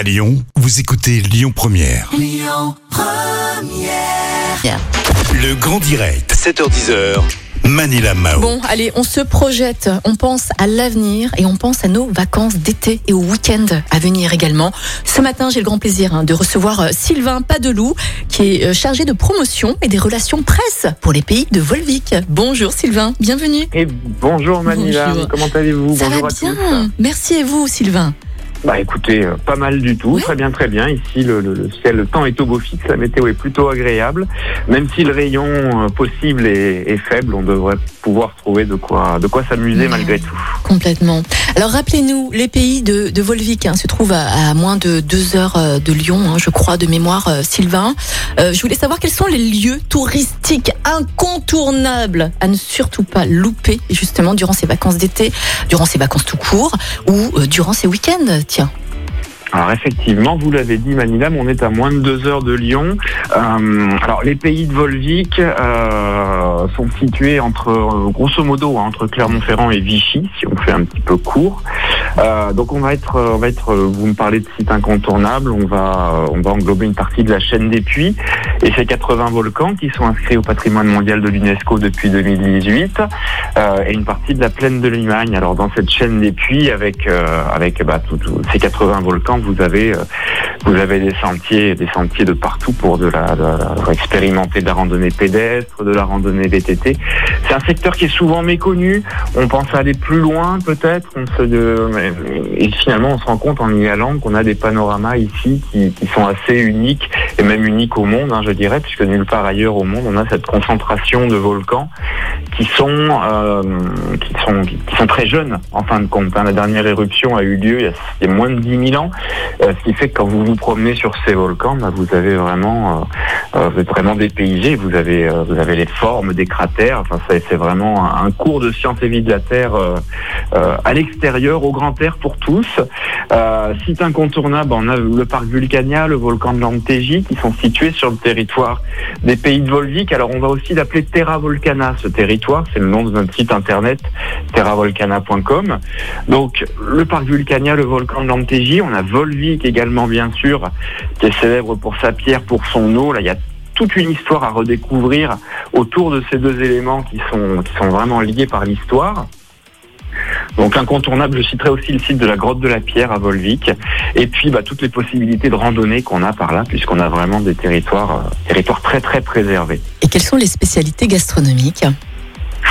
À Lyon, vous écoutez Lyon Première. Le grand direct, 7h10h. Manila Mao. Bon, allez, on se projette, on pense à l'avenir et on pense à nos vacances d'été et au week-end à venir également. Ce matin, j'ai le grand plaisir hein, de recevoir euh, Sylvain Padelou, qui est euh, chargé de promotion et des relations presse pour les pays de Volvic. Bonjour Sylvain, bienvenue. Et bonjour Manila, Bonjour. comment allez-vous? Ça Bonjour va à bien tous. Merci et vous Sylvain? Bah écoutez, euh, pas mal du tout, Oui. très bien, très bien. Ici, le, le- le ciel, le temps est au beau fixe, la météo est plutôt agréable. Même si le rayon euh, possible est, est faible, on devrait pouvoir trouver de quoi, de quoi s'amuser malgré tout. Complètement. Alors rappelez-nous, les pays de, de Volvic hein, se trouvent à, moins de deux heures euh, de Lyon, hein, je crois, de mémoire, euh, Sylvain. Euh, je voulais savoir quels sont les lieux touristiques incontournables à ne surtout pas louper, justement, durant ces vacances d'été, durant ces vacances tout court, ou euh, durant ces week-ends, tiens. Alors effectivement, vous l'avez dit Manila, on est à moins de deux heures de Lyon. Euh, alors les pays de Volvic euh, sont situés entre, euh, grosso modo, hein, entre Clermont-Ferrand et Vichy, si on fait un petit peu court. Donc on va être, on va être, vous me parlez de sites incontournables, on va, on va englober une partie de la chaîne des Puits et ces 80 volcans qui sont inscrits au patrimoine mondial de l'UNESCO depuis 2018 euh, et une partie de la plaine de Limagne. Alors dans cette chaîne des Puits, avec euh, avec bah, ces 80 volcans, vous avez euh, vous avez des sentiers, des sentiers de partout pour de la, de la- expérimenter de la randonnée pédestre, de la randonnée VTT. C'est un secteur qui est souvent méconnu. On pense aller plus loin peut-être. On se et finalement on se rend compte en y allant qu'on a des panoramas ici qui, qui sont assez uniques et même uniques au monde, hein, je dirais, puisque nulle part ailleurs au monde on a cette concentration de volcans qui sont euh, qui sont qui sont très jeunes en fin de compte. hein. La dernière éruption a eu lieu il y a, moins de 10 000 ans, euh, ce qui fait que quand vous vous promenez sur ces volcans, bah, vous avez vraiment euh, vous êtes vraiment dépaysé. Vous avez vous avez les formes des cratères. Enfin, c'est vraiment un, cours de sciences et vie de la Terre à l'extérieur, au grand air pour tous. Site incontournable, on a le parc Vulcania, le volcan de l'Antégie, qui sont situés sur le territoire des pays de Volvic. Alors on va aussi l'appeler Terra Volcana, ce territoire, c'est le nom de notre site internet, terravolcana.com. Donc le parc Vulcania, le volcan de l'Antégie, on a Volvic également bien sûr, qui est célèbre pour sa pierre, pour son eau. Là, il y a toute une histoire à redécouvrir autour de ces deux éléments qui sont, qui sont vraiment liés par l'histoire. Donc incontournable, je citerai aussi le site de la grotte de la Pierre à Volvic, et puis bah, toutes les possibilités de randonnée qu'on a par là, puisqu'on a vraiment des territoires, euh, territoires très très préservés. Et quelles sont les spécialités gastronomiques?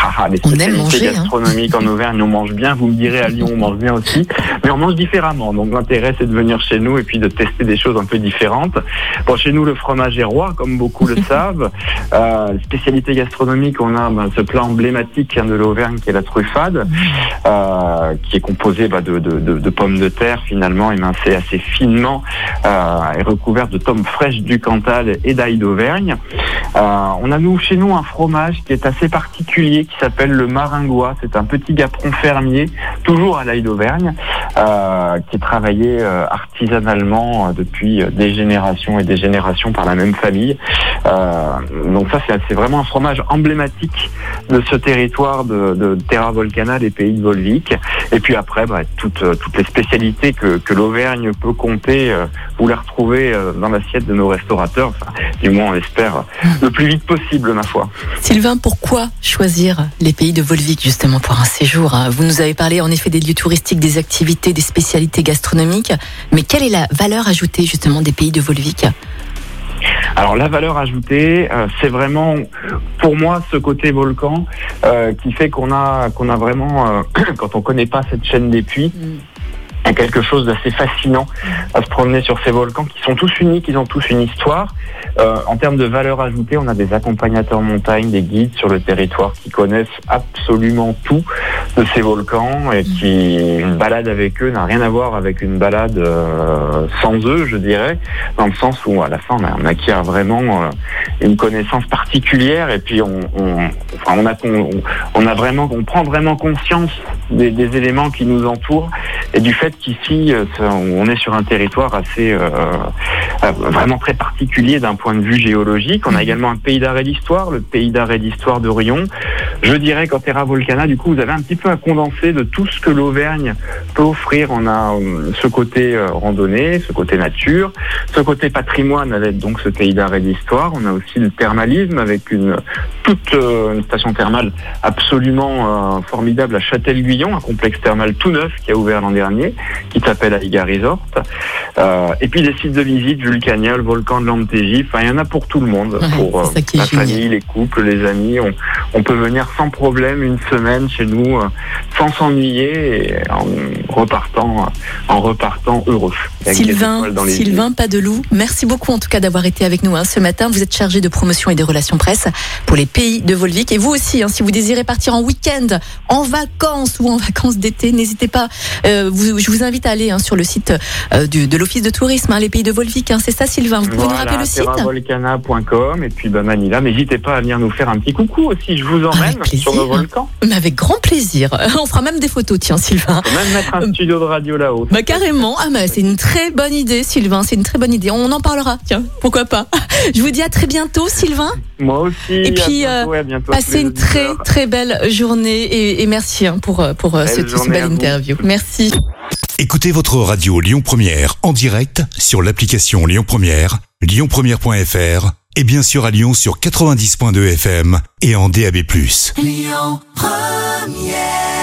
Ah, ah, les On aime spécialités manger, hein. gastronomiques en Auvergne, on mange bien. Vous me direz à Lyon, on mange bien aussi, mais on mange différemment. Donc l'intérêt, c'est de venir chez nous et puis de tester des choses un peu différentes. Bon, chez nous, le fromage est roi, comme beaucoup le savent. Euh, spécialité gastronomique, on a ben, ce plat emblématique hein, de l'Auvergne qui est la truffade, euh, qui est composé bah, de, de- de- de pommes de terre finalement émincées assez finement euh, et recouverte de tomes fraîches du Cantal et d'ail d'Auvergne. Euh, on a nous chez nous un fromage qui est assez particulier qui s'appelle le maringois. C'est un petit gaperon fermier, toujours à l'ail d'Auvergne, euh, qui est travaillé euh, artisanalement euh, depuis euh, des générations et des générations par la même famille. Euh, donc ça, c'est vraiment un fromage emblématique de ce territoire de, de Terra Volcana, des pays de Volvic. Et puis après, bah, toutes, toutes les spécialités que, que l'Auvergne peut compter, vous les retrouvez dans l'assiette de nos restaurateurs. Enfin, du moins, on espère le plus vite possible, ma foi. Sylvain, pourquoi choisir les pays de Volvic justement pour un séjour. Vous nous avez parlé en effet des lieux touristiques, des activités, des spécialités gastronomiques, mais quelle est la valeur ajoutée justement des pays de Volvic? Alors la valeur ajoutée, euh, c'est vraiment pour moi ce côté volcan euh, qui fait qu'on a qu'on a vraiment euh, quand on connaît pas cette chaîne des puits, il y a quelque chose d'assez fascinant à se promener sur ces volcans qui sont tous uniques, ils ont tous une histoire. Euh, en termes de valeur ajoutée, on a des accompagnateurs montagne, des guides sur le territoire qui connaissent absolument tout de ces volcans et qui une balade avec eux n'a rien à voir avec une balade euh, sans eux, je dirais, dans le sens où à la fin on, acquiert vraiment euh, une connaissance particulière et puis on, on, enfin, on a on a vraiment on prend vraiment conscience des, des éléments qui nous entourent et du fait qu'ici, euh, on est sur un territoire assez euh, euh, vraiment très particulier d'un point de vue géologique. On a également un pays d'arrêt d'histoire, le pays d'arrêt d'histoire de Rion. Je dirais qu'en Terra Volcana, du coup, vous avez un petit peu un condensé de tout ce que l'Auvergne peut offrir. On a ce côté randonnée, ce côté nature, ce côté patrimoine avec donc ce pays d'arrêt d'histoire. On a aussi le thermalisme avec une toute euh, une station thermale absolument euh, formidable à Châtel-Guyon, un complexe thermal tout neuf qui a ouvert l'an dernier, qui s'appelle Aiga Resort. Euh, et puis des sites de visite, Vulcania, le volcan de l'Antégie. Enfin, il y en a pour tout le monde, Ouais, pour la génial. famille, les couples, les amis. On, on peut venir sans problème une semaine chez nous, sans s'ennuyer, et en repartant, en repartant heureux. Sylvain. Sylvain Padeloup, merci beaucoup en tout cas d'avoir été avec nous hein, ce matin. Vous êtes chargé de promotion et des relations presse pour les pays de Volvic. Et vous aussi, hein, si vous désirez partir en week-end, en vacances ou en vacances d'été, n'hésitez pas. Euh, vous- je vous invite à aller hein, sur le site euh, du- de l'Office de tourisme, hein, les pays de Volvic. hein, C'est ça Sylvain, vous pouvez nous rappeler le site terravolcana.com et puis bah, Manila, n'hésitez pas à venir nous faire un petit coucou aussi, je vous emmène sur le volcan. Mais avec grand plaisir. On fera même des photos, tiens Sylvain. On peut même mettre un studio de radio là-haut. Bah carrément, ah bah, c'est une très bonne idée Sylvain, c'est une très bonne idée. On en parlera, tiens, pourquoi pas. Je vous dis à très bientôt Sylvain. Moi aussi. Et puis, à bientôt, et à bientôt à tous Passez une très très belle journée et, et merci hein, pour, euh, pour euh, Belle cette, belle vous. interview. Merci. Écoutez votre radio Lyon Première en direct sur l'application Lyon Première, lyonpremière.fr et bien sûr à Lyon sur 90.2 FM et en DAB+. Lyon Première